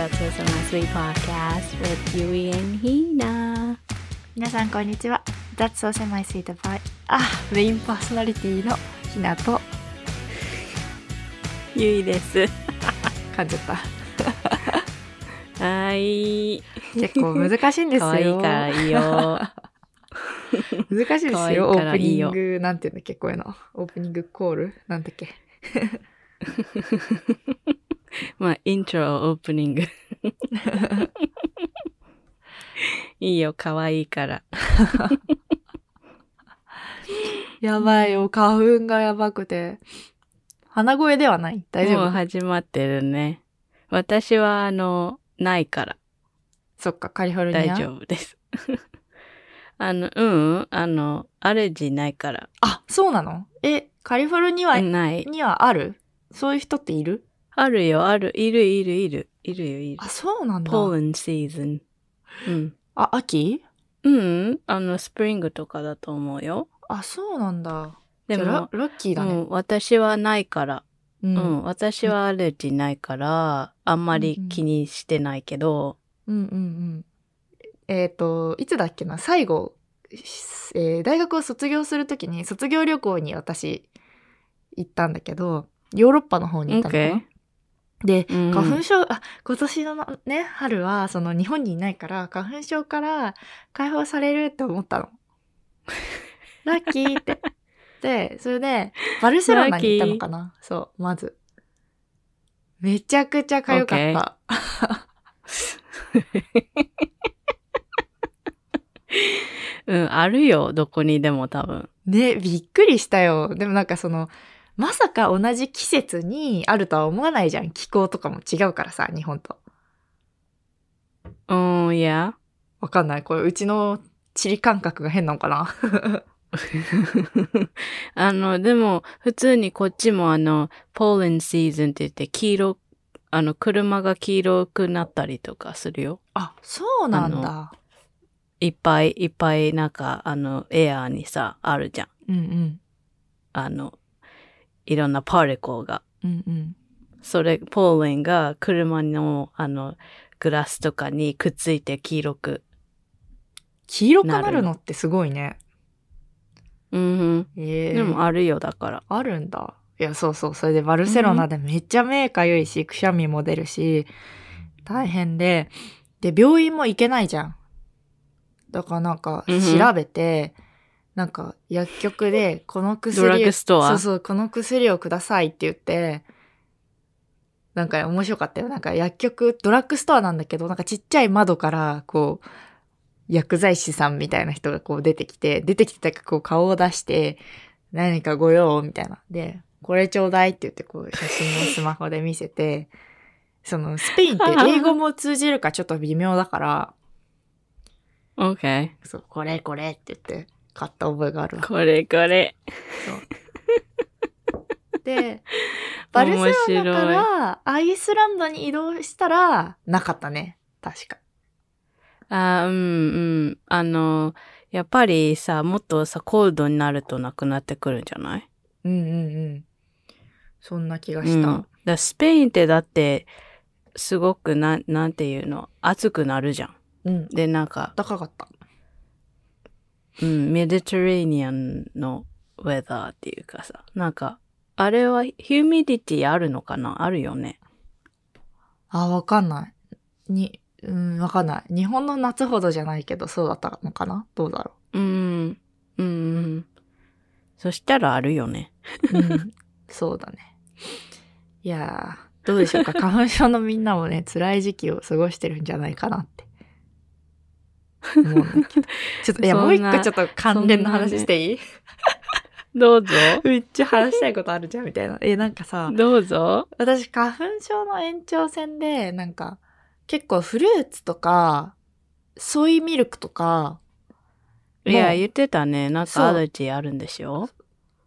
y'all, welcome back to the t w i s My Sweet Podcast with Yui and Hina. 皆さんこんにちは。That's so semi sweet by あメインパーソナリティのひなと。ゆいです。噛んじゃった。はい。結構難しいんですよ。可愛いからいいよ。難しいですよ。オープニングなんていうんだっけこういうのオープニングコール？なんだっけ？まあ、イントロ、オープニング。いいよ、可愛いから。やばいよ花粉がやばくて鼻声ではない大丈もう夫始まってるね。私は、あの、ないからそっかカリフォルニア？大丈夫です。あの、うん、あの、アレルギーないから。あそうなの？えカリフォルニア。にはある？そういう人っている？あるよ、ある。いる、いる、いる。いるよ、いるあ。そうなんだポーランシーズン。うん。あ秋？うん、あの、スプリングとかだと思うよ。あそうなんだでも、ラッキーだねうん、私はないから。ううん、私はアレルギーないから、あんまり気にしてないけど、うんうんうん。えっ、と、いつだっけな、最後、えー大学を卒業するときに、卒業旅行に私、行ったんだけど、ヨーロッパの方に行ったのかな？OK で、うん花粉症、あ、今年のね、春は、その日本にいないから、花粉症から解放されるって思ったの。ラッキーって。で、それで、バルセロナに行ったのかなそう、まず。めちゃくちゃ痒かった。うん、あるよ、どこにでも多分。ね、びっくりしたよ。でもなんかその、まさか同じ季節にあるとは思わないじゃん。気候とかも違うからさ、日本と。うん、いや。わかんない。これ、うちの地理感覚が変なのかな？あの、でも、普通にこっちもあの、ポーランシーズンって言って、黄色、あの、車が黄色くなったりとかするよ。あ、そうなんだ。いっぱいいっぱいなんか、あの、エアーにさ、あるじゃん。うんうん。あの、いろんなパーティコが。うんうん。それ、ポーレンが車の、あの、グラスとかにくっついて黄色く。黄色くなるのってすごいね。うんうん。ええでもあるよ、だから。あるんだ。いや、そうそう。それでバルセロナでめっちゃ目かゆいし、くしゃみも出るし、大変で、で、病院も行けないじゃん。だからなんか、うんうん調べて、なんか、薬局で、この薬ドラッグストア？そうそう、この薬をくださいって言って、なんか面白かったよ。なんか薬局、ドラッグストアなんだけど、なんかちっちゃい窓から、こう、薬剤師さんみたいな人がこう出てきて、出てきてたかこう顔を出して、何かご用みたいな。で、これちょうだいって言ってこう写真をスマホで見せて、そのスペインって英語も通じるかちょっと微妙だから、OK。そう、これこれって言って買った覚えがあるわ。これこれ。で、バルセロナからアイスランドに移動したらなかったね。確か。あーうんうん。あの、やっぱりさ、もっとさ、コールドになるとなくなってくるんじゃない？うんうんうん。そんな気がうん。した。だからスペインってだって、すごくな、なんていうの、暑くなるじゃん。うん。で、なんか、高かった。うん、メディテレーニアンのウェザーっていうかさ、なんか、あれはヒューミディティあるのかな？あるよね。あ、わかんない。に、うん、わかんない。日本の夏ほどじゃないけど、そうだったのかな？どうだろう？ん、うん、うん。そしたらあるよね。う。うん、そうだね。いやー、どうでしょうか？花粉症のみんなもね、辛い時期を過ごしてるんじゃないかなって。思うんだけど。ちょっと、いや、もう一個ちょっと関連の話していい、どうぞ。めっちゃ話したいことあるじゃん、みたいな。え、なんかさ、どうぞ。私、花粉症の延長線で、なんか、結構フルーツとか、ソイミルクとか、いや、言ってたね。なんかアレルギーあるんでしょ？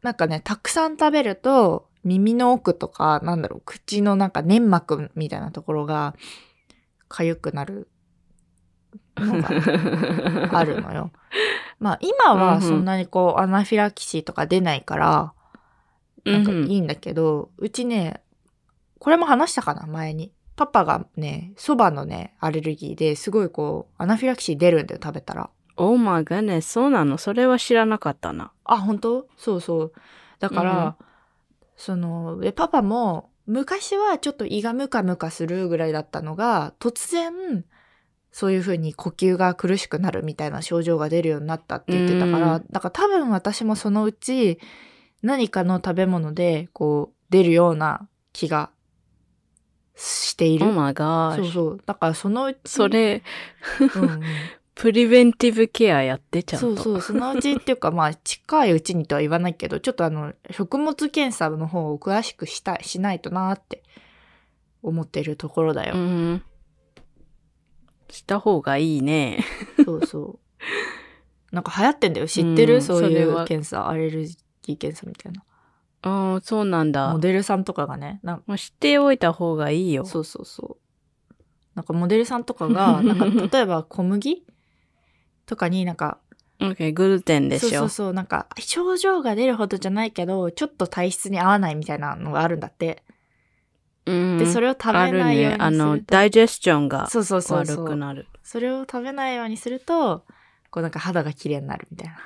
なんかね、たくさん食べると、耳の奥とか、なんだろう、口のなんか粘膜みたいなところが、痒くなるのがあるのよ。まあ、今はそんなにこう、アナフィラキシーとか出ないから、なんかいいんだけど、うちね、これも話したかな前に。パパがね、蕎麦のね、アレルギーですごいこう、アナフィラキシー出るんだよ、食べたら。Oh my goodness, そうなの？それは知らなかったな。あ、本当？そうそう。だから、その、でパパも、昔はちょっと胃がムカムカするぐらいだったのが、突然、そういう風に呼吸が苦しくなるみたいな症状が出るようになったって言ってたから、うんだから多分私もそのうち何かの食べ物でこう出るような気がしている。Oh my gosh. そうそう。だからそのうち。そ、れ、うんうん、プリベンティブケアやってちゃんと。そうそう。そのうちっていうかまあ近いうちにとは言わないけど、ちょっとあの食物検査の方を詳しくしたい、しないとなーって思ってるところだよ。うん。した方がいいね。そうそう。なんか流行ってんだよ。知ってる、うんそういう検査、アレルギー検査みたいな。ああ、そうなんだ。モデルさんとかがね、なんもう知っておいた方がいいよ。そうそうそう。なんかモデルさんとかが、なんか例えば小麦とかになんか、OK、グルテンでしょ。そうそうそう、なんか症状が出るほどじゃないけど、ちょっと体質に合わないみたいなのがあるんだって。うんで、それを食べあるないようにする。と。ねあの、ダイジェスチョンがそうそうそうそう悪くなる。それを食べないようにすると、こうなんか肌が綺麗になるみたいな。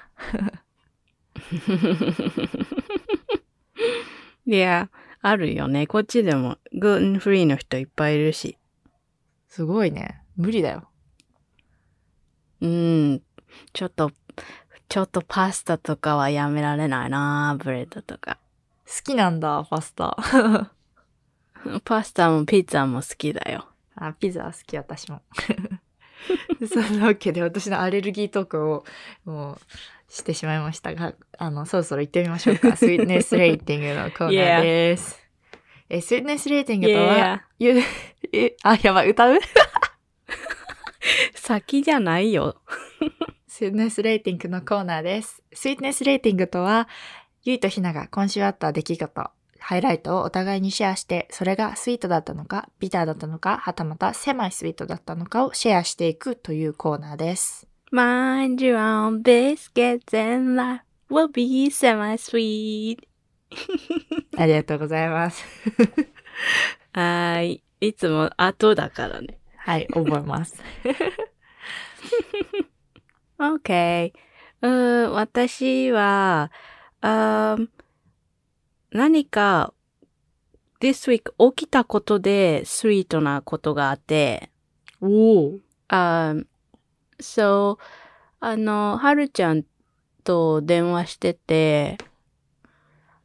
いや、あるよね。こっちでもグルテンフリーの人いっぱいいるし。すごいね。無理だよ。うん。ちょっと、ちょっとパスタとかはやめられないな bread とか。好きなんだ、パスタ。パスタもピザも好きだよ。あ、ピザ好き、私も。そんなわけで、私のアレルギートークを、もう、してしまいましたが、あの、そろそろ行ってみましょうか。スイートネスレーティングのコーナーです。え、スイートネスレーティングとは、ゆえ、あ、やばい、歌う？先じゃないよ。スイートネスレーティングのコーナーです。スイートネスレーティングとは、ゆいとひなが今週あった出来事、ハイライトをお互いにシェアして、それがスイートだったのか、ビターだったのか、はたまたセマイスイートだったのかをシェアしていくというコーナーです。Mind your own biscuits and life will be semi-sweet. ありがとうございます。はーい。いつも後だからね。はい、覚えます。OK。うー私は、あー何か this week 起きたことでスイートなことがあって、おお。あー so, あの、はるちゃんと電話してて、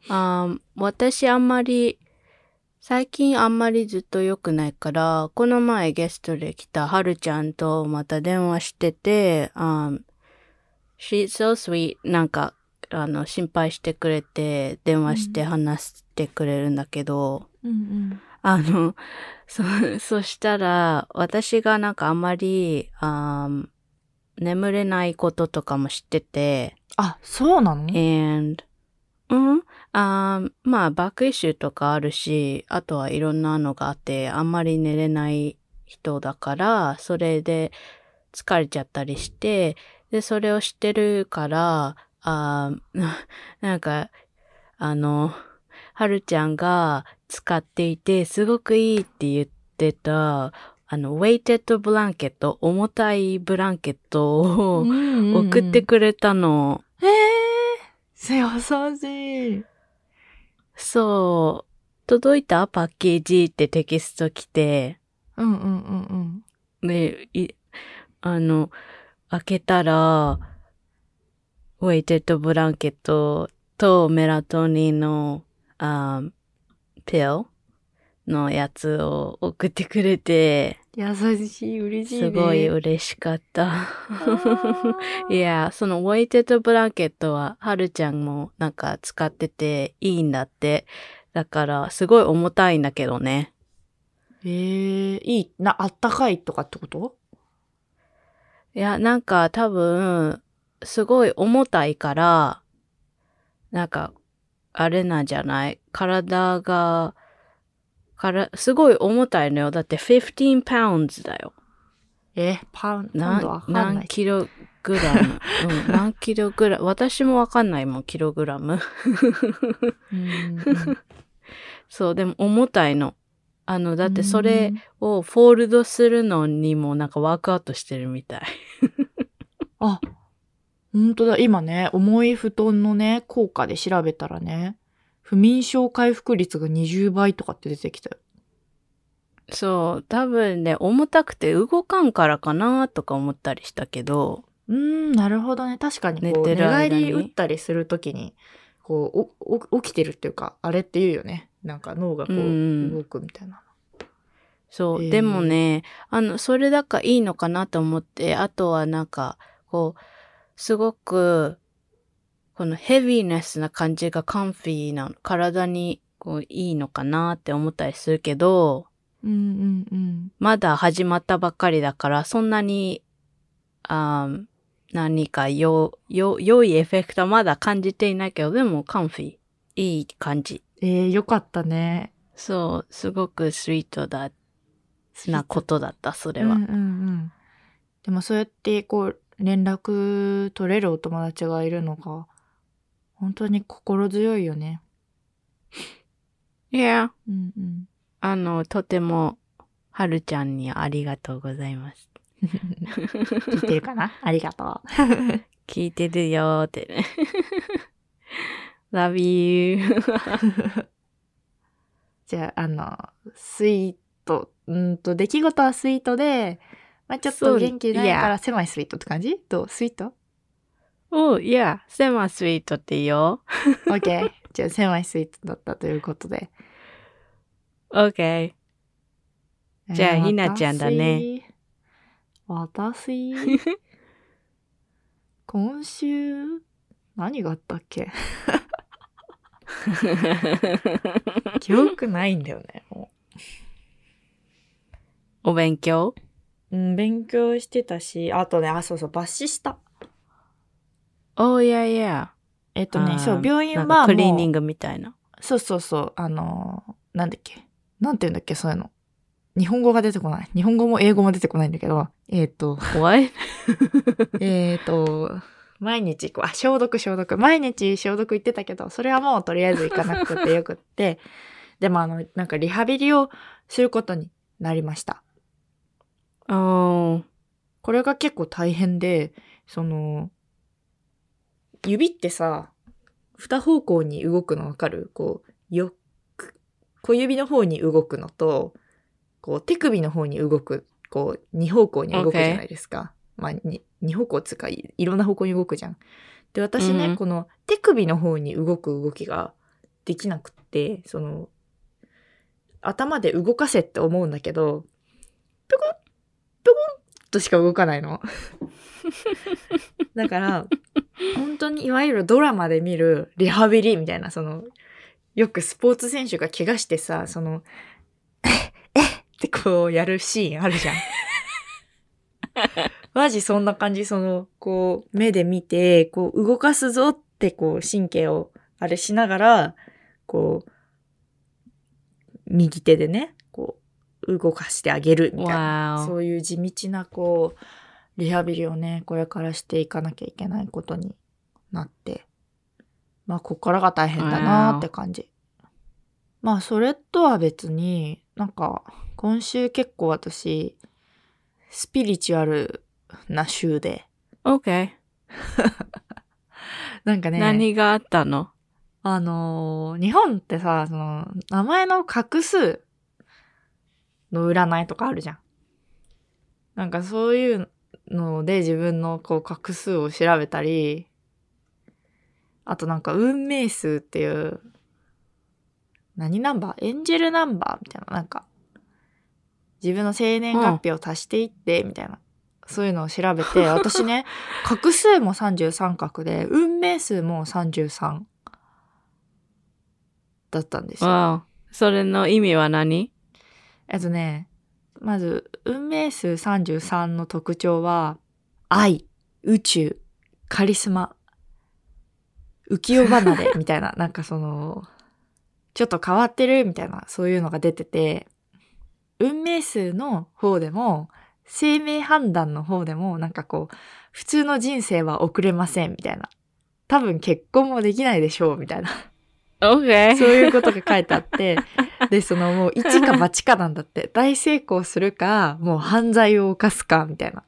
あー私あんまり、最近あんまりずっと良くないから、この前ゲストで来たはるちゃんとまた電話してて、あ she's so sweet なんか、あの、心配してくれて、電話して話してくれるんだけど、うんうん。あの、そ、そしたら、私がなんかあんまり、あー眠れないこととかも知ってて、あ、そうなの？and, うん？あーまあ、バックイッシュとかあるし、あとはいろんなのがあって、あんまり寝れない人だから、それで疲れちゃったりして、で、それを知ってるから、あ なんか、あの、はるちゃんが使っていて、すごくいいって言ってた、あの、ウェイテッドブランケット、重たいブランケットを送ってくれたの。ええー、優しい。そう。届いたパッケージってテキスト来て、うんうんうんうん。で、い、あの、開けたら、ウェイテッドブランケットとメラトニンの、あピルのやつを送ってくれて、優しい、嬉しい、ね。すごい嬉しかった。いや、そのウェイテッドブランケットは、はるちゃんもなんか使ってていいんだって。だから、すごい重たいんだけどね。えー、いい。な、あったかいとかってこと？いや、なんか多分、すごい重たいから、なんか、あれなんじゃない？体が、から、すごい重たいのよ。だって15 pounds だよ。え、パウン、今度わ何。キログラム？うん、何キログラム？私もわかんないもん、キログラム。そう、でも重たいの。あの、だってそれをフォールドするのにもなんかワークアウトしてるみたい。あ、本当だ。今ね、重い布団のね、効果で調べたらね、不眠症回復率が20倍とかって出てきたよ。そう、多分ね、重たくて動かんからかなとか思ったりしたけど、うーん、なるほどね。確かにこう、寝て寝る間に返り打ったりするときに、こうおお、起きてるっていうか、あれって言うよね。なんか脳がこう、うん動くみたいな。そう、へーでもね、あの、それだからいいのかなと思って、あとはなんか、こう、すごく、このヘビーネスな感じがカンフィーな、体にこういいのかなって思ったりするけど、うんうんうん。まだ始まったばっかりだから、そんなに、あー何かよ、よ、良いエフェクトはまだ感じていないけど、でもカンフィー、いい感じ。えー、よかったね。そう、すごくスイートだ、なことだった、それは。うんうんうん。でもそうやってこう連絡取れるお友達がいるのが本当に心強いよね。いや、うんうん。あの、とても、はるちゃんにありがとうございます。聞いてるかな？ありがとう。聞いてるよーってね。love you. じゃあ、あの、スイート、うんと、出来事はスイートで、まあ、ちょっと元気ないから狭いスイートって感じ？どう？スイート？おいや、セマスイートっていいよ。?OK。じゃあ、狭いスイートだったということで。OK。じゃあえーひなちゃんだね。私、私？今週、何があったっけ？記憶ないんだよね。もお勉強？ううん、勉強してたし、あとね、あ、そうそう、抜歯した。おいやいや。えっとね、そう、病院なはクリーニングみたいな。そうそうそう、あのーなんだっけ？なんて言うんだっけ、そういうの。日本語が出てこない。日本語も英語も出てこないんだけど、えっ、と、What? えっと、毎日こう、あ、消毒消毒。毎日消毒行ってたけど、それはもうとりあえず行かなくてよくって、でもあの、なんかリハビリをすることになりました。おー。これが結構大変で、その、指ってさ、二方向に動くのわかる？こう、よく、小指の方に動くのと、こう、手首の方に動く、こう、二方向に動くじゃないですか。まあ、に二方向つうかい、いろんな方向に動くじゃん。で、私ね、うんこの手首の方に動く動きができなくって、その、頭で動かせって思うんだけど、ぴょこん、ぴょこんとしか動かないの。だから、本当にいわゆるドラマで見るリハビリみたいな、その、よくスポーツ選手が怪我してさ、その、ええってこうやるシーンあるじゃん。マジそんな感じ、その、こう、目で見て、こう、動かすぞって、こう、神経を、あれしながら、こう、右手でね、こう、動かしてあげるみたいな。そういう地道な、こう、リハビリをね、これからしていかなきゃいけないことになって、まあ、こっからが大変だなって感じ。まあ、それとは別に、なんか、今週結構私、スピリチュアルな週で、OK。なんかね、何があったの？あのー日本ってさ、その、名前の画数の占いとかあるじゃん。なんかそういうので自分のこう画数を調べたり、あとなんか運命数っていう、何ナンバー？エンジェルナンバーみたいな、なんか、自分の生年月日を足していって、みたいな。そういうのを調べて、私ね、画数も33画で、運命数も33だったんですよ。それの意味は何？えっとね、まず、運命数33の特徴は、愛、宇宙、カリスマ、浮世離れ みたいな、なんかその、ちょっと変わってるみたいな、そういうのが出てて、運命数の方でも、生命判断の方でも、なんかこう、普通の人生は送れませんみたいな。多分結婚もできないでしょうみたいな。OK。そういうことが書いてあって、で、そのもう一か八かなんだって。大成功するか、もう犯罪を犯すか、みたいな。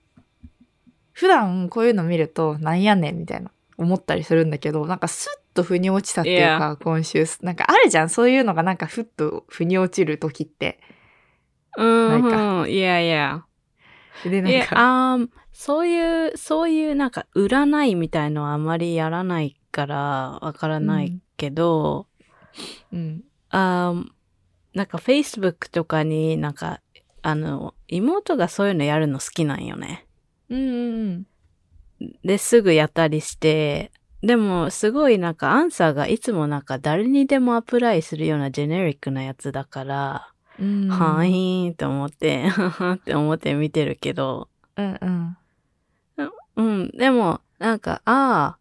普段こういうの見ると、なんやねん、みたいな。思ったりするんだけど、なんかスッと腑に落ちたっていうか、今週、なんかあるじゃん。そういうのがなんかふっと腑に落ちる時って。うん、なんかうん。いやいや。で、なんか、あーそういう、そういうなんか占いみたいのはあまりやらないからわからないけど、うん。あーなんか Facebook とかになんか、あの、妹がそういうのやるの好きなんよね。うんうんで、すぐやったりして、でも、すごいなんかアンサーがいつもなんか誰にでもアプライするようなジェネリックなやつだから、うん。うん。はーいーんと思って、ははって思って見てるけど、うんうん。うん、でも、なんか、ああ、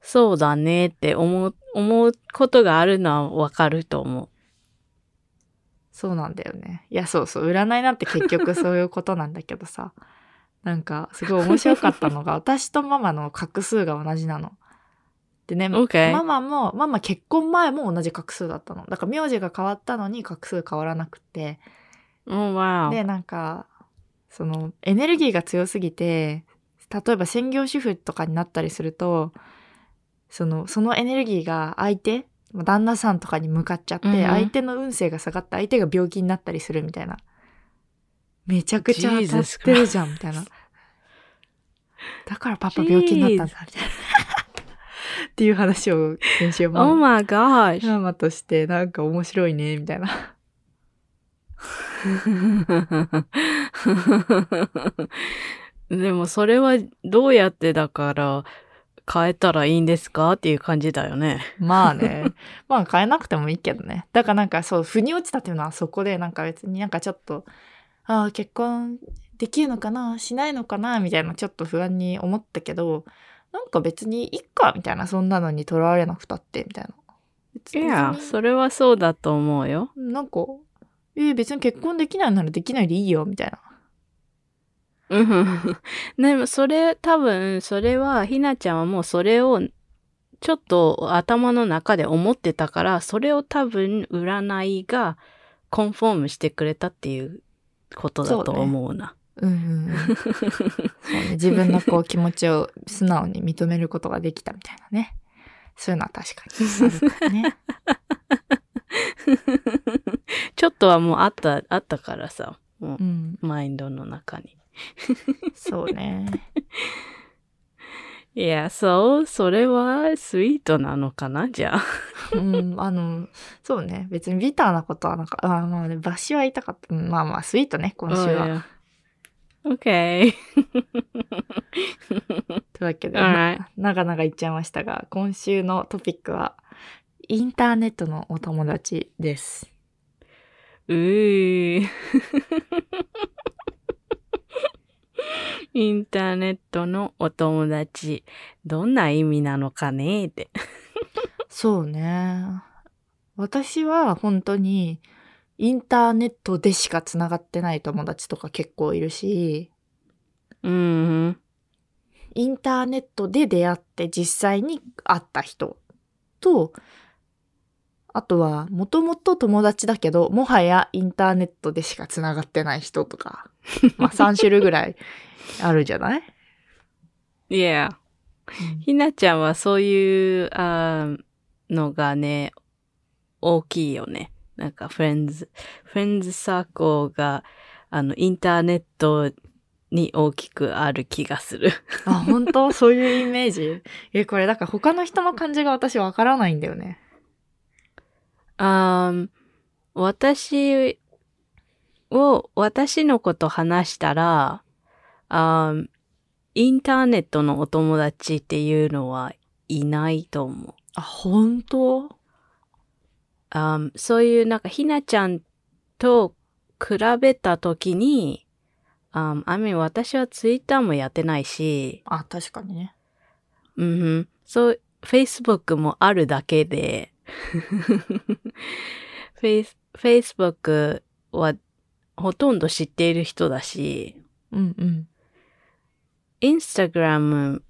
そうだねって思う、思うことがあるのはわかると思そうなんだよね。いや、そうそう。占いなんて結局そういうことなんだけどさ。なんか、すごい面白かったのが、私とママの画数が同じなの。でね、OK ママも、ママ結婚前も同じ画数だったの。だから名字が変わったのに画数変わらなくて。う。おわで、なんか、その、エネルギーが強すぎて、例えば専業主婦とかになったりすると、その、そのエネルギーが相手、まあ旦那さんとかに向かっちゃって、うんうん相手の運勢が下がって相手が病気になったりするみたいな。めちゃくちゃ当たってるじゃん、みたいな。だからパパ病気になったんだ、みたいな。っていう話を先週マ Oh マ my gosh! ママとしてなんか面白いね、みたいな。でもそれはどうやってだから変えたらいいんですか？っていう感じだよね。まあね。まあ変えなくてもいいけどね。だからなんかそう、腑に落ちたっていうのはそこでなんか別になんかちょっと、ああ、結婚できるのかな？しないのかな？みたいなちょっと不安に思ったけど、なんか別にいっかみたいな、そんなのにとらわれなくたって、みたいな。いや、それはそうだと思うよ。なんか、えー別に結婚できないならできないでいいよ、みたいな。うん でもそれ多分それはひなちゃんはもうそれをちょっと頭の中で思ってたからそれを多分占いがコンフォームしてくれたっていうことだと思うな。うん。自分のこう気持ちを素直に認めることができたみたいなね。そういうのは確かにね。ちょっとはもうあった、あったからさ、もうん。うマインドの中に。そうね。いや、そう、それはスイートなのかなじゃあ。うん、あの、そうね。別にビターなことはなんか、あまあね、バシは言いたかった。うんまあまあ、スイートね、今週は。OK。というわけで、長々言っちゃいましたが、今週のトピックは、インターネットのお友達です。うー。インターネットのお友達、どんな意味なのかねって。そうね。私は本当に、インターネットでしか繋がってない友達とか結構いるし、うん。インターネットで出会って実際に会った人と、あとは、もともと友達だけど、もはやインターネットでしか繋がってない人とか、まあ3種類ぐらいあるじゃない、いや、ひなちゃんはそういうあーのがね、大きいよね。なんか、フレンズ、フレンズサークルが、あの、インターネットに大きくある気がする。あ、本当？そういうイメージ？え、これだから他の人の感じが私わからないんだよね。あー私を、私のこと話したら、あーインターネットのお友達っていうのはいないと思う。あ、本当？あーそういうなんかひなちゃんと比べたときに、ああみ私はツイッターもやってないし、あ、確かにね。うん、そう、Facebook もあるだけで、フェイス、Facebook はほとんど知っている人だし、うんうん。Instagram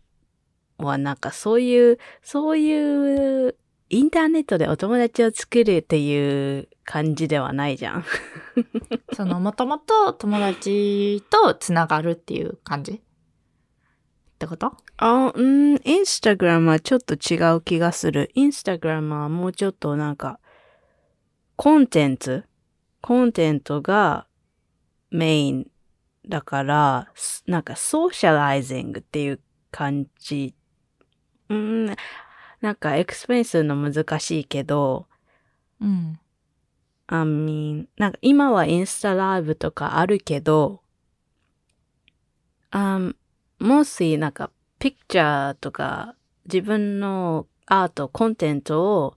はなんかそういう、そういうインターネットでお友達を作るっていう感じではないじゃん。その、もともと友達とつながるっていう感じ？ってこと？あ、うん、インスタグラムはちょっと違う気がする。インスタグラムはもうちょっとなんか、コンテンツ？コンテンツがメインだから、すなんかソーシャライジングっていう感じ。うん、なんか explain するの難しいけど、うん。I mean, なんか今はインスタライブとかあるけど、um, もしなんか picture とか自分のアート、コンテンツを、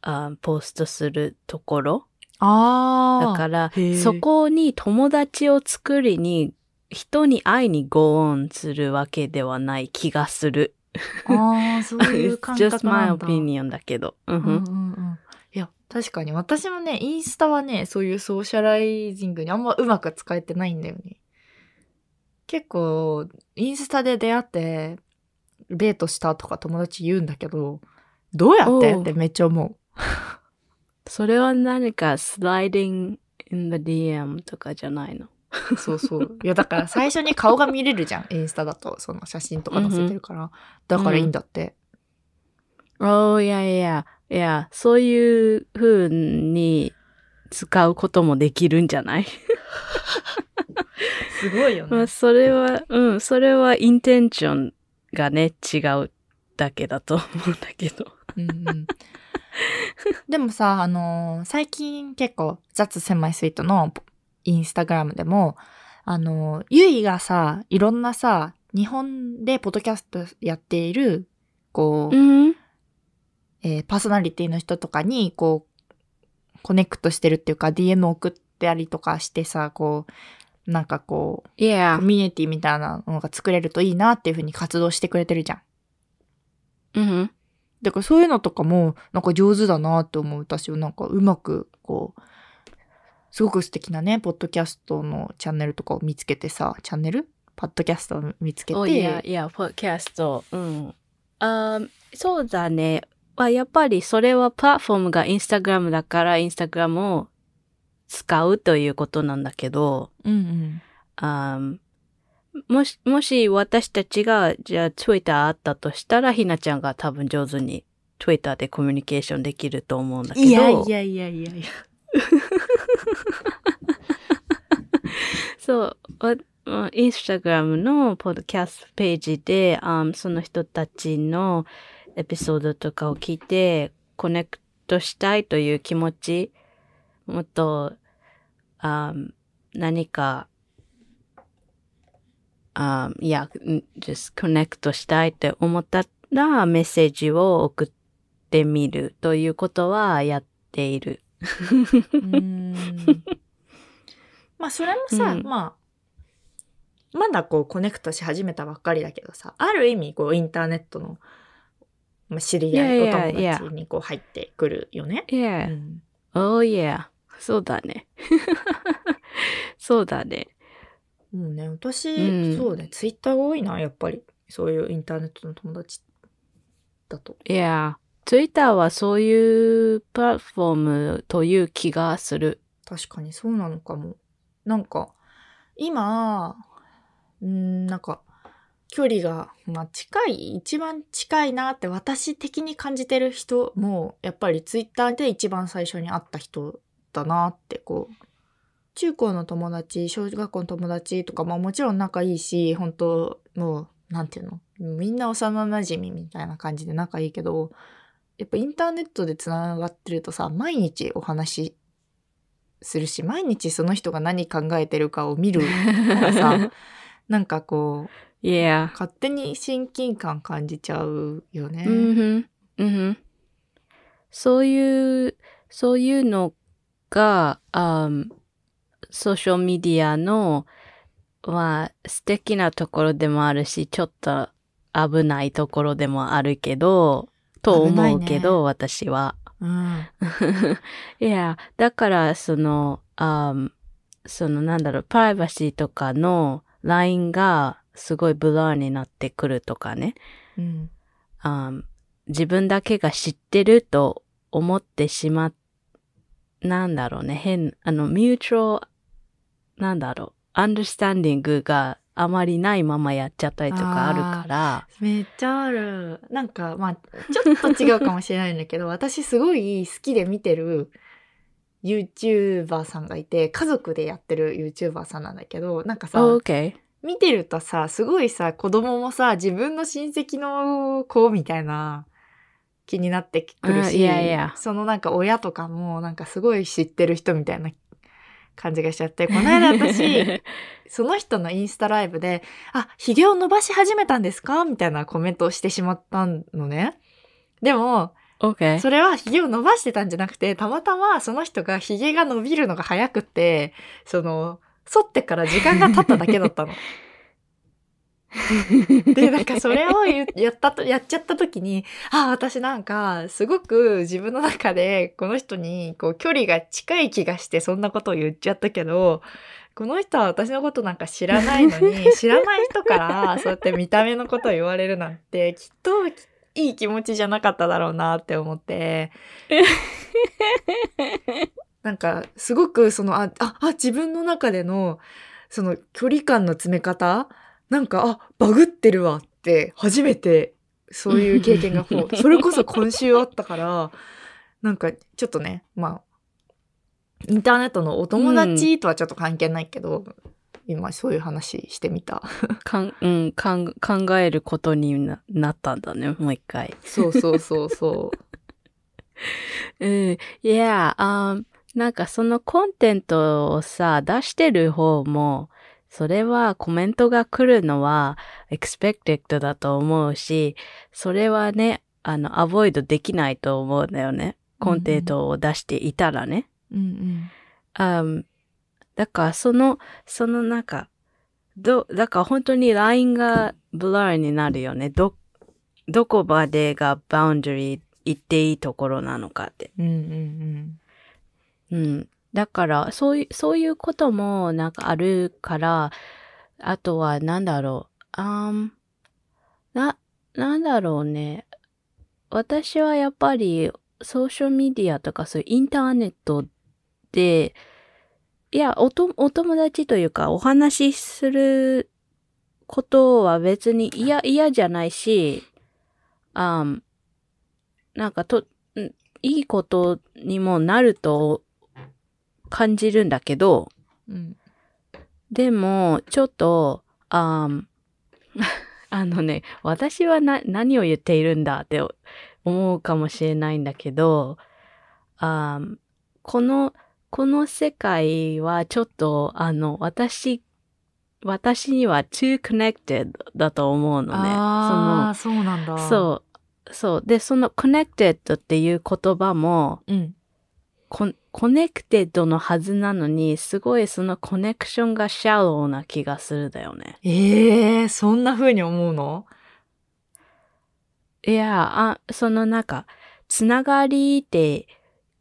あ post するところああ。だからそこに友達を作りに人に会いに go on するわけではない気がする。ああ、そういう It's 感 just 覚 my なんだ。opinion だけど。うんうんうんうん。いや、確かに私もね、インスタはね、そういうソーシャライジングにあんまうまく使えてないんだよね。結構、インスタで出会って、デートしたとか友達言うんだけど、どうやって？おうってめっちゃ思う。それは何か sliding in the DM とかじゃないの？そうそう。いや、だから最初に顔が見れるじゃん。インスタだと、その写真とか載せてるから。だからいいんだって。Oh, いやいや、いや、そういう風に使うこともできるんじゃない？すごいよまあ、それは、うん、それはインテンションがね、違うだけだと思うんだけど。うんうん でもさ、あのー最近結構、雑狭いスイートのインスタグラムでも、あのーゆいがさ、いろんなさ、日本でポッドキャストやっている、こう、うん。えーパーソナリティの人とかに、こう、コネクトしてるっていうか、DM 送ったりとかしてさ、こう、なんかこう.コミュニティみたいなのが作れるといいなっていうふうに活動してくれてるじゃん。うん。だからそういうのとかも、なんか上手だなって思う。私はなんかうまく、こう、すごく素敵なね、ポッドキャストのチャンネルとかを見つけてさ、チャンネル？パッドキャストを見つけて、Oh, yeah, yeah, ポッドキャスト。うん。あそうだね。まあ、やっぱりそれはプラットフォームがインスタグラムだから、インスタグラムを使うということなんだけど、うんうん。あもし、もし私たちが、じゃあ Twitter あったとしたら、ひなちゃんが多分上手に Twitter でコミュニケーションできると思うんだけど。いやいやいやいやいや。そう、インスタグラムのポッドキャストページで、あその人たちのエピソードとかを聞いて、コネクトしたいという気持ち、もっと、あ何か、あいや、ん just コネクトしたいって思ったら、メッセージを送ってみるということはやっている。まあそれもさ、うんまあ、まだこう connect し始めたばっかりだけどさ、ある意味こうインターネットの、まあ、知り合い、お友達にこう入ってくるよね。Yeah. うん、Oh yeah. そうだね。そうだね。もうね、私、うんそうね、ツイッターが多いな、やっぱり。そういうインターネットの友達だと。いや、Twitter はそういうプラットフォームという気がする。確かにそうなのかも。なんか、今、うーん、なんか、距離が、まあ近い、一番近いなって私的に感じてる人も、やっぱりツイッターで一番最初に会った人だなって、こう、中高の友達、小学校の友達とか、まあもちろん仲いいし、本当もう、なんていうのみんな幼馴染みたいな感じで仲いいけど、やっぱインターネットでつながってるとさ、毎日お話するし、毎日その人が何考えてるかを見るからさ、なんかこう、Yeah. 勝手に親近感感じちゃうよね。うんふん。うんふん。そういう、そういうのが、あソーシャルメディアの、まあ、素敵なところでもあるし、ちょっと危ないところでもあるけど、と思うけど、私は。うん。いや、だから、その、あその、なんだろう、プライバシーとかのラインがすごい blur になってくるとかね。うん。あ自分だけが知ってると思ってしまっ、なんだろうね、変、あの、ミューチュアなんだろう、アンダースタンディングがあまりないままやっちゃったりとかあるから。めっちゃある。なんか、まあ、ちょっと違うかもしれないんだけど、私すごい好きで見てる YouTuber さんがいて、家族でやってる YouTuber さんなんだけど、なんかさ、Oh, okay. 見てるとさ、すごいさ、子供もさ、自分の親戚の子みたいな気になってくるうんし、いやいやそのなんか親とかもなんかすごい知ってる人みたいな感じがしちゃって、この間私、その人のインスタライブで、あ、髭を伸ばし始めたんですか？みたいなコメントをしてしまったのね。でも、okay. それは髭を伸ばしてたんじゃなくて、たまたまその人が髭が伸びるのが早くって、その、剃ってから時間が経っただけだったの。で、なんかそれをやったと、やっちゃった時に、あ、私なんか、すごく自分の中で、この人に、こう、距離が近い気がして、そんなことを言っちゃったけど、この人は私のことなんか知らないのに、知らない人から、そうやって見た目のことを言われるなんて、きっと、いい気持ちじゃなかっただろうなって思って、なんか、すごく、その、あ、あ、あ、自分の中での、その、距離感の詰め方なんか、あ、バグってるわって、初めて、そういう経験が、こうそれこそ今週あったから、なんか、ちょっとね、まあ、インターネットのお友達とはちょっと関係ないけど、今そういう話してみた。かん、うん、かん、考えることにななったんだね、もう一回。そうそうそうそう ん。いや、あなんかそのコンテンツをさ、出してる方も、それはコメントが来るのは expected だと思うし、それはね、あの、 avoid できないと思うんだよね。コンテンツを出していたらね。う。うんあだからその、そのなんか、ど、だから本当にラインが blur になるよね。ど、どこまでがバウンダリー行っていいところなのかって。うん。うんうんうん。だから、そういう、そういうこともなんかあるから、あとはなんだろう。あーな、なんだろうね。私はやっぱりソーシャルメディアとかそういうインターネットで、いや、おと、お友達というかお話しすることは別に嫌、嫌じゃないし、あーなんかと、いいことにもなると感じるんだけど、うん。でも、ちょっと、あー あのね、私はな、何を言っているんだって思うかもしれないんだけど、あーこの、この世界はちょっと、あの、私、私には too connected だと思うのね。ああ、そうなんだ。そう、そう。で、その connected っていう言葉も、う。うん。コ connected のはずなのに、すごいそのコネクションが shallow な気がするだよね。ええー、そんな風に思うの？いや、あ、そのなんか、つながりって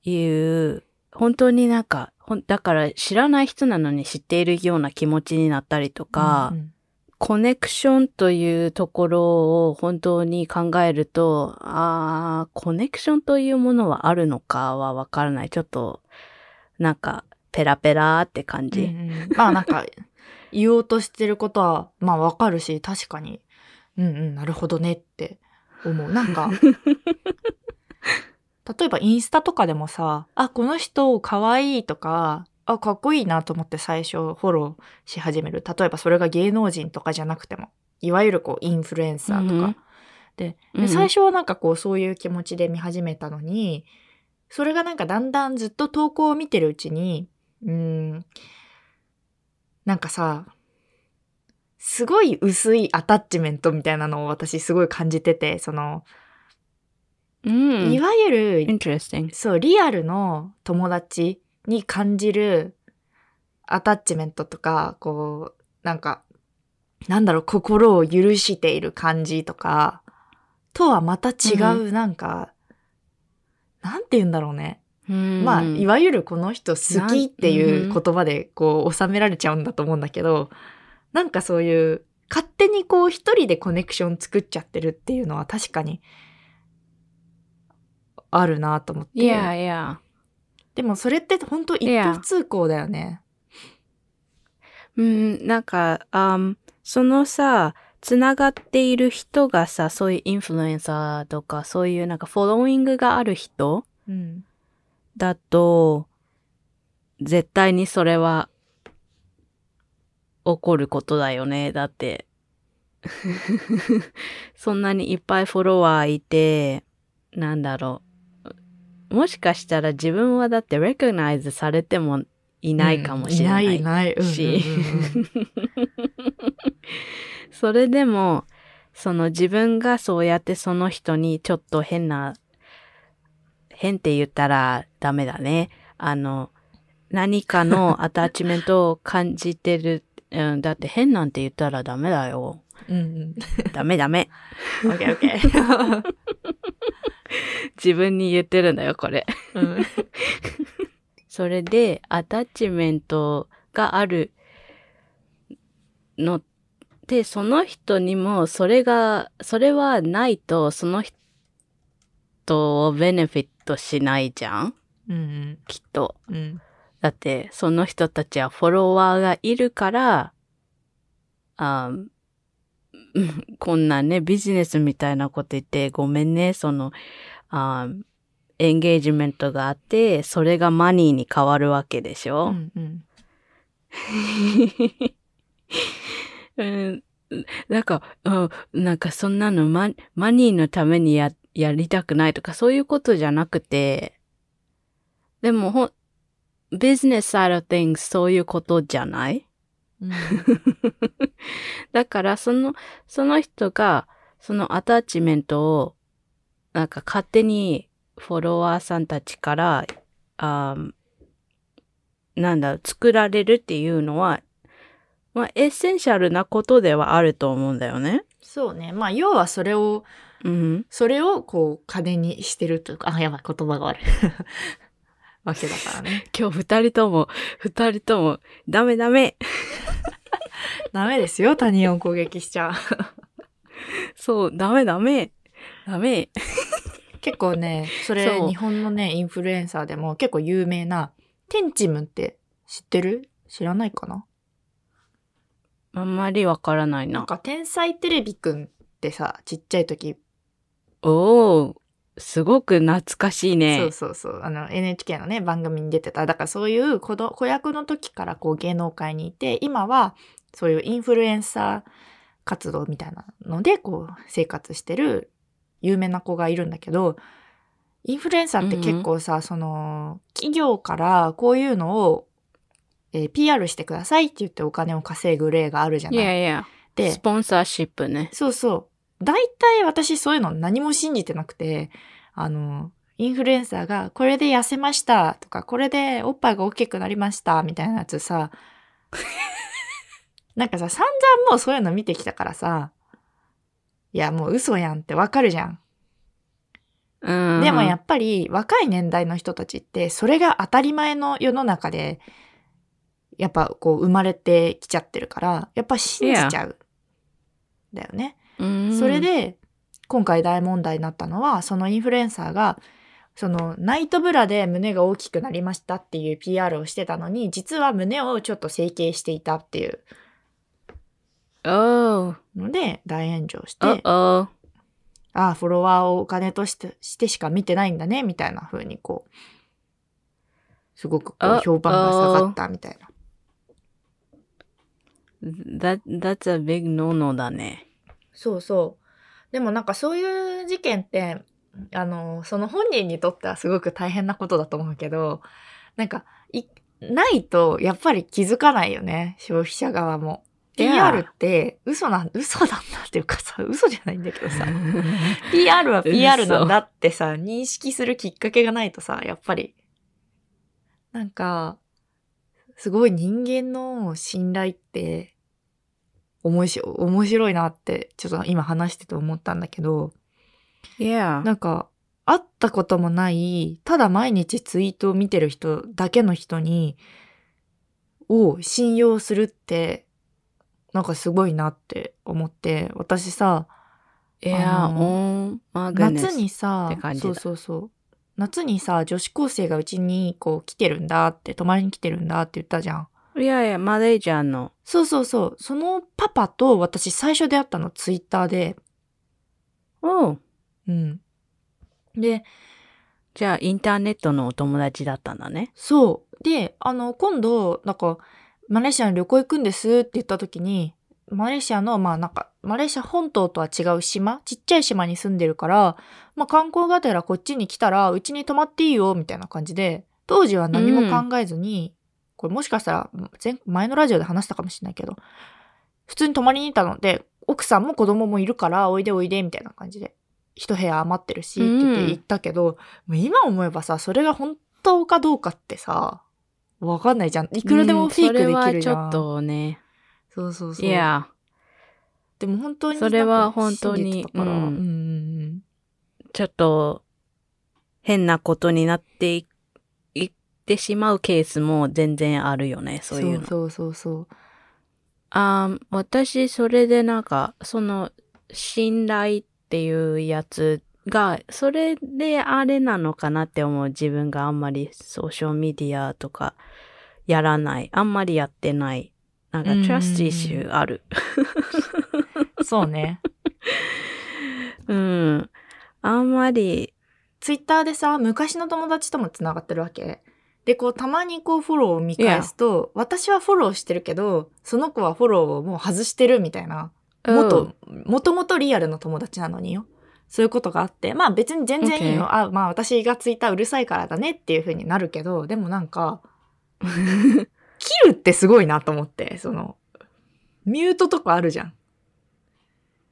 いう、本当になんか、だから知らない人なのに知っているような気持ちになったりとか、うんコネクションというところを本当に考えると、ああ、コネクションというものはあるのかはわからない。ちょっと、なんか、ペラペラって感じ。うんうんまあなんか、言おうとしてることは、まあわかるし、確かに、うんうん、なるほどねって思う。なんか、例えばインスタとかでもさ、あ、この人かわいいとか、あ、かっこいいなと思って最初フォローし始める。例えばそれが芸能人とかじゃなくても、いわゆるこうインフルエンサーとか。うんうんでで最初はなんかこうそういう気持ちで見始めたのに、それがなんかだんだんずっと投稿を見てるうちに、うーん、なんかさ、すごい薄いアタッチメントみたいなのを私すごい感じてて、その、うん。いわゆる.そう、リアルの友達に感じるアタッチメントとか、こう、なんか、なんだろう、心を許している感じとか、とはまた違う、なんか、なんて言うんだろうね。まあ、いわわゆるこの人好きっていう言葉でこう収められちゃうんだと思うんだけど、なんかそういう勝手にこう一人でコネクション作っちゃってるっていうのは確かにあるなと思って。Yeah, yeah. でもそれって本当一方通行だよね。うん、なんか、あんそのさ、つながっている人がさ、そういうインフルエンサーとか、そういうなんかフォローイングがある人うん。だと、絶対にそれは、起こることだよね。だって、そんなにいっぱいフォロワーいて、なんだろう。もしかしたら自分はだってレコナイズされてもいないかもしれない。うんいない、いない。し それでも、その自分がそうやってその人にちょっと変な、変って言ったらダメだね。あの、何かのアタッチメントを感じてる。うん、だって変なんて言ったらダメだよ。うんうん。ダメダメ。オッケーオッケー。自分に言ってるんだよ、これ。うん それで、アタッチメントがあるのって、その人にも、それが、それはないと、その人をベネフィットしないじゃん？うんきっと。うん。うん。だって、その人たちはフォロワーがいるから、あーうん こんなね、ビジネスみたいなこと言って、ごめんね、その、あーエンゲージメントがあって、それがマニーに変わるわけでしうょ、んうん。うん、なんか、うん、なんかそんなのママニーのためにや、やりたくないとかそういうことじゃなくて、でもほん、 business side of things そういうことじゃない？うん だからその、その人がその attachment をなんか勝手にフォロワーさんたちから、あーなんだ、作られるっていうのは、まあ、 essential なことではあると思うんだよね。そうね。まあ、要はそれを、うん。それをこう、金にしてるというか、あ、やばい、言葉が悪い。わけだからね。今日二人とも、二人とも、ダメダメ。ダメですよ、他人を攻撃しちゃう。そう、ダメダメ。ダメ。結構ね、それ日本のね、インフルエンサーでも結構有名な、テンチムって知ってる？知らないかな？あんまりわからないな。なんか天才テレビくんってさ、ちっちゃい時、おー、すごく懐かしいね。そうそうそう、あの NHK のね、番組に出てた。だからそういう子ど子役の時からこう芸能界にいて、今はそういうインフルエンサー活動みたいなので、こう生活してる有名な子がいるんだけど、インフルエンサーって結構さ、その、企業からこういうのを、えー PR してくださいって言ってお金を稼ぐ例があるじゃない。いやいや。でスポンサーシップね。そうそう。大体私そういうの何も信じてなくて、あの、インフルエンサーがこれで痩せましたとか、これでおっぱいが大きくなりましたみたいなやつさ、なんかさ、散々もうそういうの見てきたからさ、いやもう嘘やんってわかるじゃん。うん。でもやっぱり若い年代の人たちってそれが当たり前の世の中でやっぱこう生まれてきちゃってるからやっぱ信じちゃう。だよね。うん、それで今回大問題になったのはそのインフルエンサーがそのナイトブラで胸が大きくなりましたっていう PR をしてたのに実は胸をちょっと整形していたっていうので大炎上して。ああ、フォロワーをお金としてしてしか見てないんだね、みたいな風にこう、すごくこあう評判が下がったみたいな。That, that's a big no-no だね。そうそう。でもなんかそういう事件って、あの、その本人にとってはすごく大変なことだと思うけど、なんか、い、ないとやっぱり気づかないよね、消費者側も。PR って嘘なん、嘘なんだっていうかさ、嘘じゃないんだけどさ、PR は PR なんだってさ、認識するきっかけがないとさ、やっぱり、なんか、すごい人間の信頼って、面白面白いなって、ちょっと今話してて思ったんだけど、yeah. なんか、会ったこともない、ただ毎日ツイートを見てる人だけの人に、を信用するって、なんかすごいなって思って、私さ、oh my goodness. 夏にさそうそうそう夏にさ、女子高生がうちにこう来てるんだって、泊まりに来てるんだって言ったじゃん。いやいや、マレージャーの。そうそうそう。そのパパと私最初出会ったのツイッターで。おう。うん。で、じゃあ、インターネットのお友達だったんだね。そう。で、あの、今度、なんか、マレーシアに旅行行くんですって言った時に、マレーシアの、まあなんか、マレーシア本島とは違う島ちっちゃい島に住んでるから、まあ観光がてらこっちに来たら、うちに泊まっていいよ、みたいな感じで、当時は何も考えずに、これもしかしたら前、前のラジオで話したかもしれないけど、普通に泊まりに行ったので、奥さんも子供もいるから、おいでおいで、みたいな感じで。一部屋余ってるし、って言って行ったけど、もう今思えばさ、それが本当かどうかってさ、わかんないじゃん。いくらでもフェイクできるじゃん。うんそれはちょっとね。そうそうそう。いや、でも本当にそれは本当にうんうんちょっと、変なことになっていいってしまうケースも全然あるよね、そういうの。そうそうそうあー私、それでなんか、その、信頼っていうやつが、それであれなのかなって思う自分があんまりソーシャルメディアとかやらない。あんまりやってない。なんか、トラストイシューある。そう。ね。うん。あんまり、ツイッターでさ、昔の友達とも繋がってるわけ？で、こう、たまにこう、フォローを見返すと、私はフォローしてるけど、その子はフォローをもう外してるみたいな。もと、もともとリアルの友達なのによ。そういうことがあって、まあ別に全然いいよ。Okay あ、まあ私がツイッターうるさいからだねっていう風になるけど、でもなんか、切るってすごいなと思って、その、ミュートとかあるじゃん。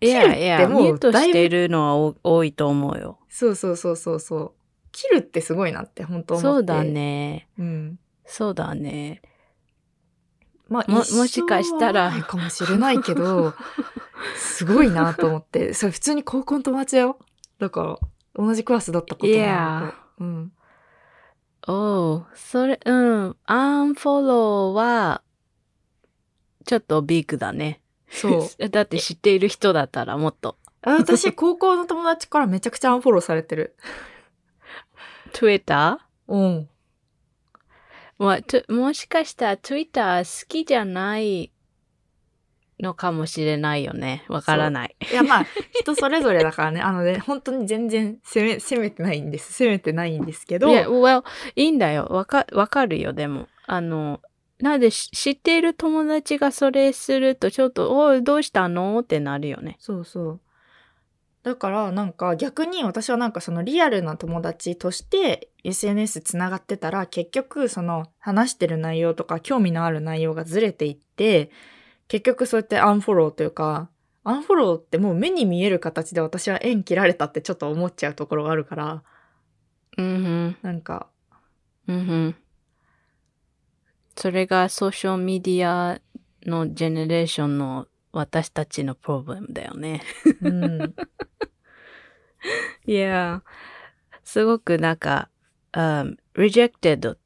いやいや、ミュートしてるのはお多いと思うよ。そうそうそうそうそう。切るってすごいなって本当思って。そうだ。ね。うん。そうだね。まあ、ももしかしたらはないかもしれないけど、すごいなと思って。それ普通に高校の友達だよ。だから、同じクラスだったこともあるうん。おう、それ、うん。アンフォローは、ちょっとビッグだね。そう。だって知っている人だったらもっと。あ私、高校の友達からめちゃくちゃアンフォローされてる。Twitter? うん。まあ、ともしかしたら Twitter 好きじゃないのかもしれないよね。わからない。いや、まあ、人それぞれだからね。あのね、本当に全然責め、責めてないんです。責めてないんですけど。いや、well, いいんだよ。わか、わかるよ、でも。あの、なんでし知っている友達がそれするとちょっと、おい、どうしたの？ってなるよね。そうそう。だからなんか逆に私はなんかそのリアルな友達として SNS つながってたら結局その話してる内容とか興味のある内容がずれていって結局そうやってアンフォローというかアンフォローってもう目に見える形で私は縁切られたってちょっと思っちゃうところがあるからうんなんかふん。うんふん。それがソーシャルメディアのジェネレーションの私たちのプロブレムだよね。うん いや、すごくなんか、um, rejected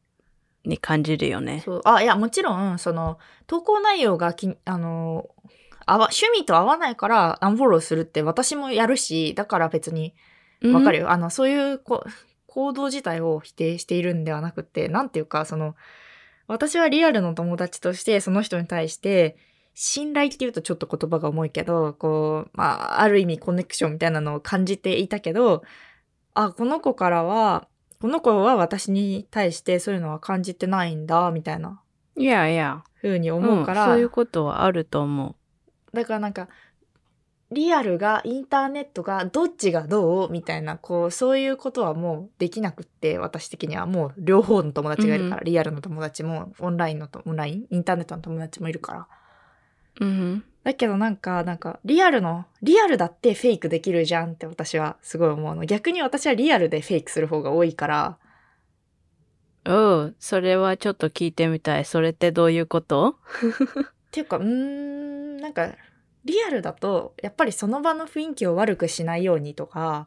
に感じるよね。そうあいやもちろんその投稿内容がきあのあわ趣味と合わないからアンフォローするって私もやるしだから別にわかるよ。よ。あの、そういうこ行動自体を否定しているんではなくて、なんていうか、その、私はリアルの友達としてその人に対して、信頼っていうとちょっと言葉が重いけど、こう、まあ、ある意味コネクションみたいなのを感じていたけど、あ、この子からは、この子は私に対してそういうのは感じてないんだ、みたいないやいや。風に思うから、んそういうことはあると思だからなんか、リアルが、インターネットが、どっちがどうみたいな、こう、そういうことはもうできなくって、私的にはもう両方の友達がいるから、うリアルの友達も、オンラインのと、オンラインインターネットの友達もいるから。う。うんだけどなんか、なんか、リアルの、リアルだってフェイクできるじゃんって私はすごい思うの。逆に私はリアルでフェイクする方が多いから、ふん。それはちょっと聞いてみたい。それってどういうこと？っていうか、うーん、なんか、リアルだと、やっぱりその場の雰囲気を悪くしないようにとか、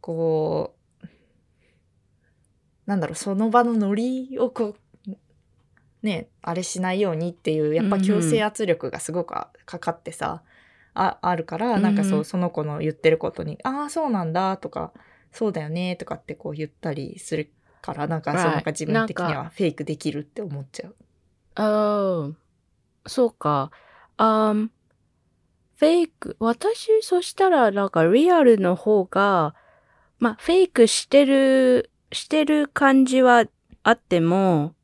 こう、なんだろう、その場のノリをこう、ね、あれしないようにっていう、やっぱ強制圧力がすごくかかってさ、ああるから、なんかそう、うんうんその子の言ってることに、ああ、そうなんだとか、そうだよねとかってこう言ったりするから、なんか Right そうなんか自分的にはフェイクできるって思っちゃう。ああ、そうか。あーフェイク、私、そしたら、なんか、リアルの方が、まあ、フェイクしてる、してる感じはあっても、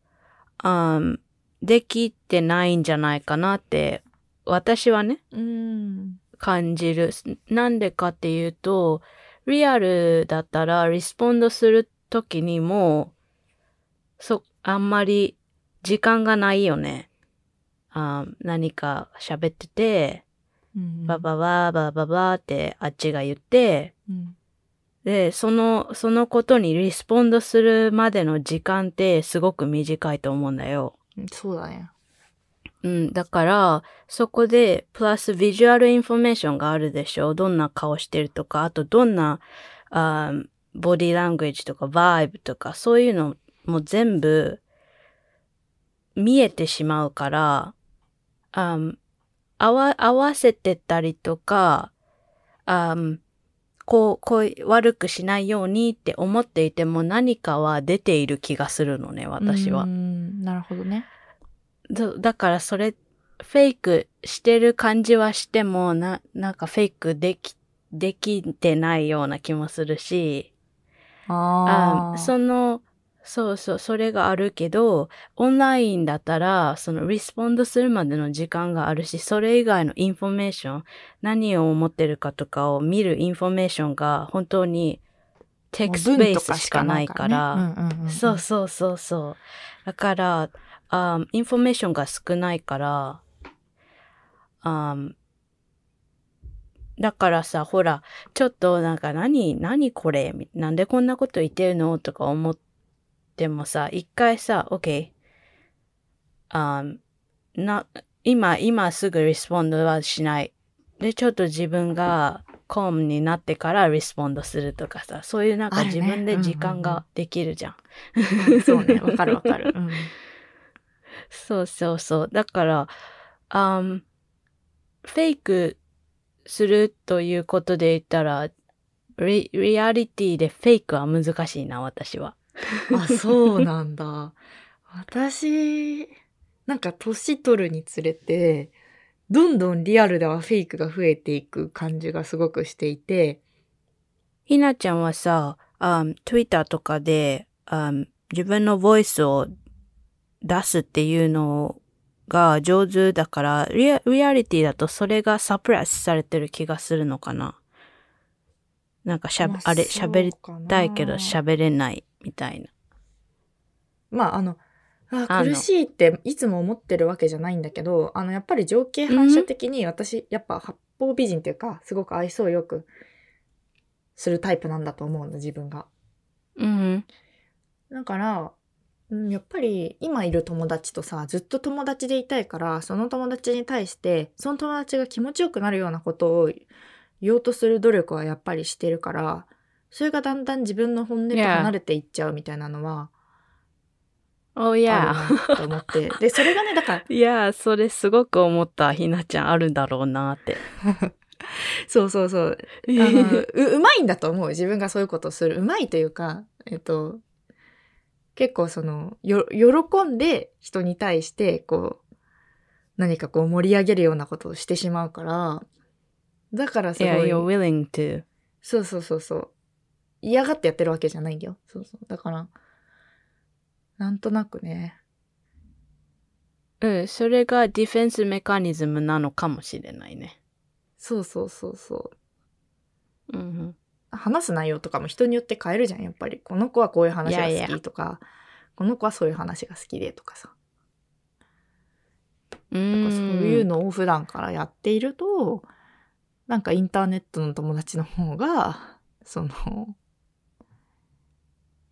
あーできてないんじゃないかなって、私はね、うん。感じる。なんでかっていうと、リアルだったら、リスポンドするときにもう、そ、あんまり時間がないよね。あ何か喋ってて、うんバババーバババーってあっちが言って、うんで、その、そのことにリスポンドするまでの時間ってすごく短いと思うんだよ。そうだね。うん、だから、そこで、プラス visual information があるでしょどんな顔してるとか、あとどんな、あー body language とか、 vibe とか、そういうのも全部、見えてしまうから、あー合わ、合わせてたりとか、あーこう、こう、悪くしないようにって思っていても何かは出ている気がするのね、私はう。んなるほどね。だだからそれ、フェイクしてる感じはしても、な、なんかフェイクでき、できてないような気もするし。あその、そうそう、それがあるけど、オンラインだったら、その respond するまでの時間があるし、それ以外の information、何を思ってるかとかを見るインフォメーションが本当にtext base しかないから、そうそうそうそう。だから、あインフォメーションが少ないから、あだからさ、ほら、ちょっとなんか何、何これ？みなんでこんなこと言ってるの？とか思ってもさ、一回さ、OK。あな、今、今すぐ respond はしない。で、ちょっと自分がコームになってからリスポンドするとかさ、そういうなんか自分で時うんうんうん間ができるじゃん。うんそうね。わかるわかる。うんそうそうそう。だから、あんフェイクするということで言ったら、リリアリティでフェイクは難しいな、私は。あ、そうなんだ。私、なんか年取るにつれて、どんどんリアルではフェイクが増えていく感じがすごくしていて、ひなちゃんはさ、あ Twitter とかであ自分のボイスを出すっていうのが上手だからリア、リアリティだとそれがサプライズされてる気がするのかな。なんかしゃべ、まああれ、喋りたいけど喋れないみたいな。まああの、あ苦しいっていつも思ってるわけじゃないんだけど、あの、やっぱり情景反射的に私、やっぱ八方美人っていうか、すごく愛想よくするタイプなんだと思うんだ、自分が。うん。だから、うん、やっぱり今いる友達とさ、ずっと友達でいたいから、その友達に対して、その友達が気持ちよくなるようなことを言おうとする努力はやっぱりしてるから、それがだんだん自分の本音と Yeah. 離れていっちゃうみたいなのは、Oh あ yeah. るなと思って。で、それがね、だから、いや、それすごく思った。ひなちゃんあるんだろうなって。そうそうそう。あのう、うまいんだと思う。自分がそういうことをする。うまいというか、えっと、結構その、よ、喜んで人に対して、こう、何かこう盛り上げるようなことをしてしまうから、だからすご yeah, い、to. そうそうそうそう。嫌がってやってるわけじゃないんだよ。そうそう。だから、なんとなくね。うん、それがディフェンスメカニズムなのかもしれないね。そうそうそうそう。うん話す内容とかも人によって変えるじゃん、やっぱり。この子はこういう話がいやいや好きとか、この子はそういう話が好きでとかさ。うん。なんかそういうのを普段からやっていると、なんかインターネットの友達の方が、その、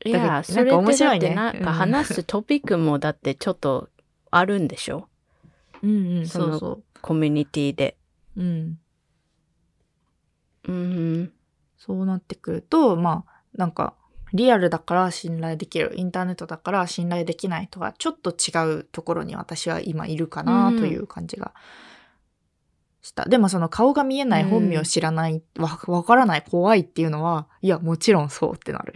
いや、それってなんか面白いねだってなんかうん話すトピックもだってちょっとあるんでしょ？うんうん、そのそうそコミュニティで。う。うん。うん。そうなってくると、まあ、なんか、リアルだから信頼できる、インターネットだから信頼できないとは、ちょっと違うところに私は今いるかなという感じがした。でもその顔が見えない、うん本名知らない、わ、わからない、怖いっていうのは、いや、もちろんそうってなる。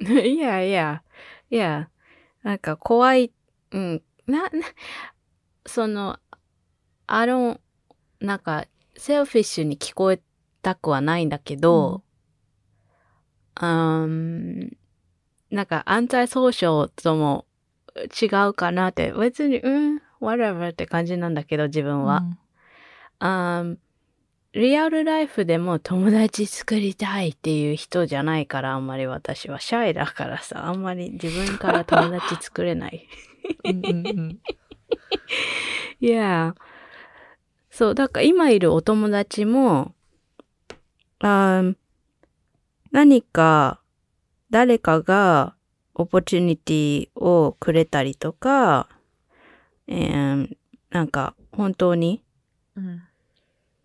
いやいや、いや、なんか怖い、うん、な、な、その、I don't, なんか、セルフィッシュに聞こえたくはないんだけど、うん、なんか、アンタイソーシャルとも違うかなって、別に、うん、whatever って感じなんだけど、自分は。うんリアルライフでも友達作りたいっていう人じゃないから、あんまり私は。シャイだからさ、あんまり自分から友達作れない。いや、そう、だから今いるお友達も、あー何か、誰かがオポチュニティをくれたりとか、えーなんか本当に、うん。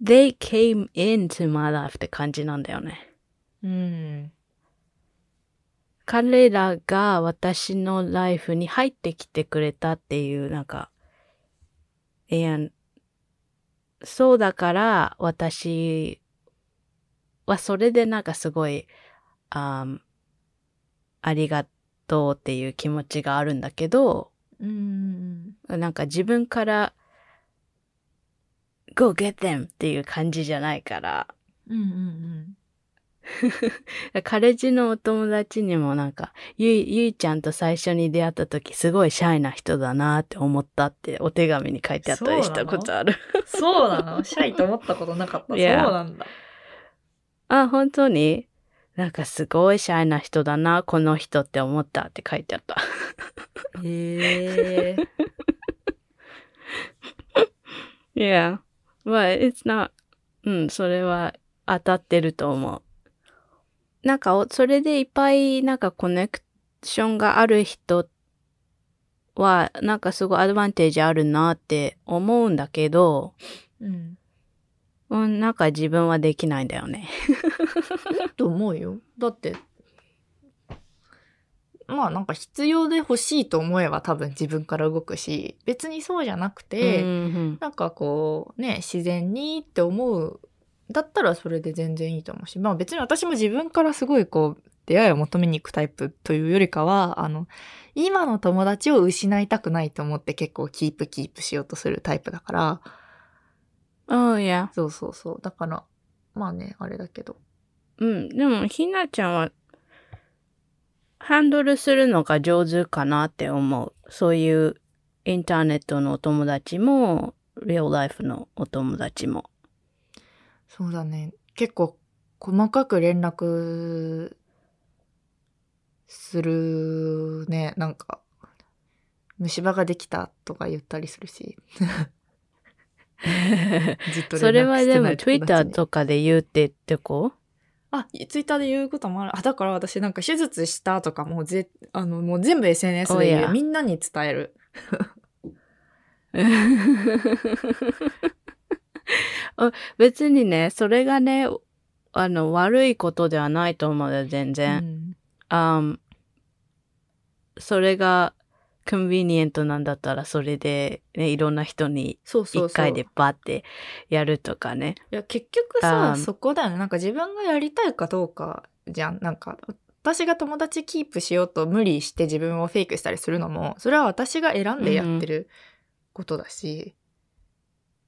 They came into my life って感じなんだよね。うん。彼らが私のライフに入ってきてくれたっていう、なんか、いや、そうだから私はそれでなんかすごい、あーありがとうっていう気持ちがあるんだけど、うん。なんか自分から go get them っていう感じじゃないから、うんうんカレッジのお友達にもなんか、ゆい、ゆいちゃんと最初に出会った時すごいシャイな人だなって思ったってお手紙に書いてあったりしたことある。そうなの？シャイと思ったことなかった？そうなんだ。あ、本当に？なんかすごいシャイな人だな、この人って思ったって書いてあった。へえ。Yeah. But it's not, うん、それは当たってると思う。なんかお、それでいっぱいなんかコネクションがある人は、なんかすごいアドバンテージあるなって思うんだけど、うん。うん、なんか自分はできないんだよね。と思うよ。だって、まあなんか必要で欲しいと思えば多分自分から動くし、別にそうじゃなくて、うんなんかこうね、自然にって思う、だったらそれで全然いいと思うし、まあ別に私も自分からすごいこう、出会いを求めに行くタイプというよりかは、あの、今の友達を失いたくないと思って結構キープキープしようとするタイプだから、うん。Oh, yeah. そうそうそう。だから、まあね、あれだけど。うん。でも、ひなちゃんは、ハンドルするのが上手かなって思う。そういうインターネットのお友達も、リアルライフのお友達も。そうだね。結構細かく連絡するね。なんか、虫歯ができたとか言ったりするし。ずっと連絡してないそれはでも Twitter とかで言うってってこ？あ、ツイッターで言うこともある。あ、だから私なんか手術したとかもうぜ、あの、もう全部 SNS で言 Oh, う。yeah. みんなに伝える。あ別にね、それがね、あの、悪いことではないと思うよ、全う然。んあんそれが、コンビニエントなんだったら、それで、ね、いろんな人にそうそうそう。一回でバッてやるとかね。いや、結局さ、そこだよね。なんか自分がやりたいかどうかじゃん。なんか、私が友達キープしようと無理して自分をフェイクしたりするのも、それは私が選んでやってることだし、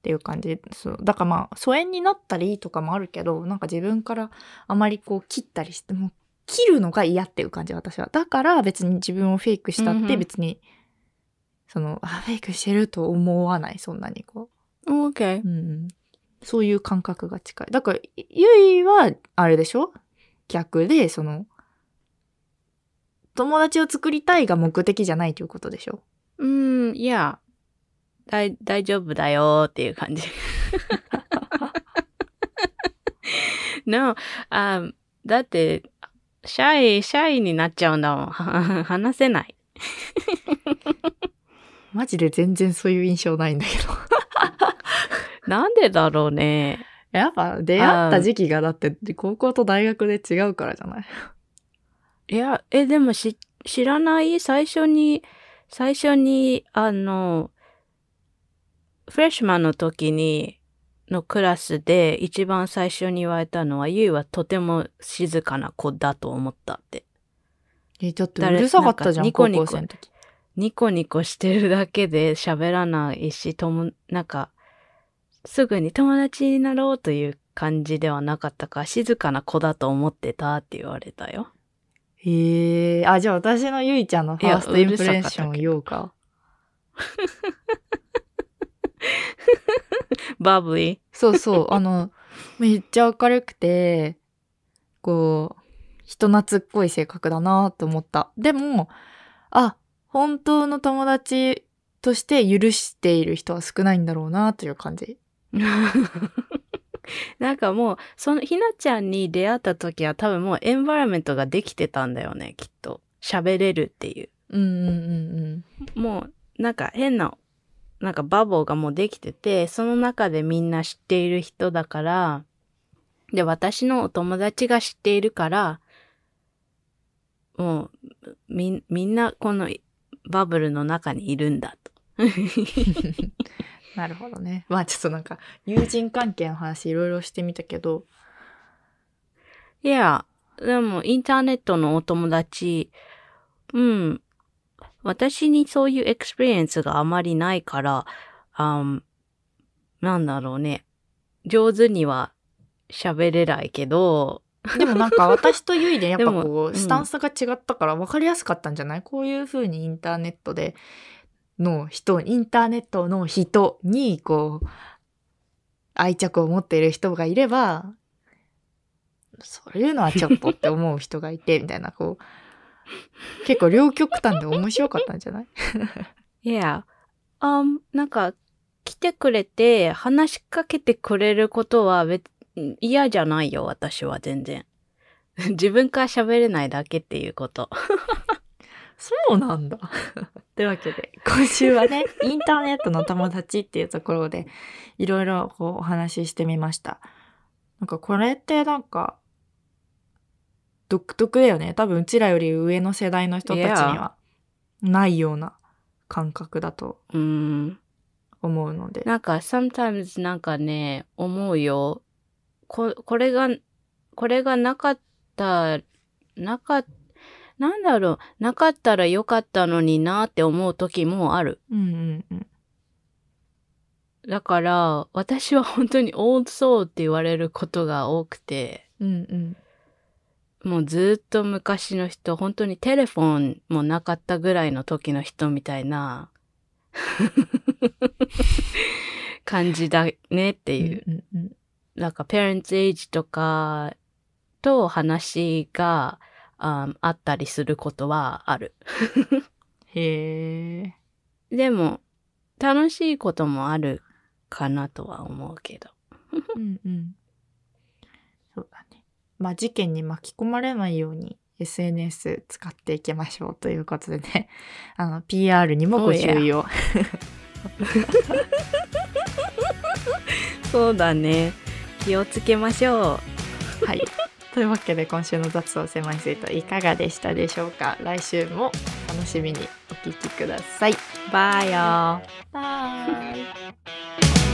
っていう感じ。そう。だからまあ、疎遠になったりとかもあるけど、なんか自分からあまりこう切ったりして、もう切るのが嫌っていう感じ、私は。だから別に自分をフェイクしたっうんうんて別に、その、あ、フェイクしてると思わない、そんなにこう。OK う。ん、そういう感覚が近い。だから、ゆいは、あれでしょ？逆で、その、友達を作りたいが目的じゃないということでしょ？うん、いや、大、大丈夫だよっていう感じ。no, あだって、シャイ、シャイになっちゃうんだもん。は 話せない。マジで全然そういう印象ないんだけど。なんでだろうね。やっぱ出会った時期がだって高校と大学で違うからじゃない？いや、え、でもし、知らない？最初に、最初に、あの、フレッシュマンの時に、のクラスで一番最初に言われたのは、ゆいはとても静かな子だと思ったって。え、ちょっとう誰るさかったじゃん、ニコニコ高校生の時。ニコニコしてるだけで喋らないし、とも、なんか、すぐに友達になろうという感じではなかったから、静かな子だと思ってたって言われたよ。へえ。あ、じゃあ私のゆいちゃんのファーストインプレッションを言おうか。バブリそうそう。あの、めっちゃ明るくて、こう、人懐っこい性格だなと思った。でも、あ、本当の友達として許している人は少ないんだろうなという感じ。なんかもう、その、ひなちゃんに出会った時は多分もうエンバラメントができてたんだよね、きっと。喋れるっていう。うんうんうんもう、なんか変な、なんかバボーがもうできてて、その中でみんな知っている人だから、で、私のお友達が知っているから、もう、み、みんなこのバブルの中にいるんだと。うん。なるほどね。まあちょっとなんか、友人関係の話いろいろしてみたけど、いや、でもインターネットのお友達、うん、私にそういう experience があまりないから、あんなんだろうね。上手には喋れないけど、でもなんか私とゆいでやっぱこう、うんスタンスが違ったから分かりやすかったんじゃない？こういう風にインターネットでの人、インターネットの人にこう、愛着を持っている人がいれば、そういうのはちょっとって思う人がいて、みたいな、こう、結構両極端で面白かったんじゃない？いや、あん、なんか、来てくれて、話しかけてくれることは別、嫌じゃないよ、私は全然。自分から喋れないだけっていうこと。そうなんだ。というわけで、今週はね、インターネットの友達っていうところで、いろいろこうお話ししてみました。なんかこれってなんか、独特だよね。多分うちらより上の世代の人たちには、ないような感覚だとうん。思うので。なんか、sometimes なんかね、思うよ。こ、これが、これがなかった、なか、なんだろう、なかったらよかったのになって思う時もある。うんうんうん。だから、私は本当にオールソーって言われることが多くて、うんうん。もうずっと昔の人、本当にテレフォンもなかったぐらいの時の人みたいな 感じだねっていう。うんうんうんなんか、ペアレンツエイジとかと話が、ああったりすることはある。へえ。でも、楽しいこともあるかなとは思うけど。うんうん。まあ事件に巻き込まれないように SNS 使っていきましょうということでね。あの、PR にもご注意を。そうだね。気をつけましょう。はい。というわけで今週の雑を狭い生徒いかがでしたでしょうか？来週も楽しみにお聞きください。バイ。バイ。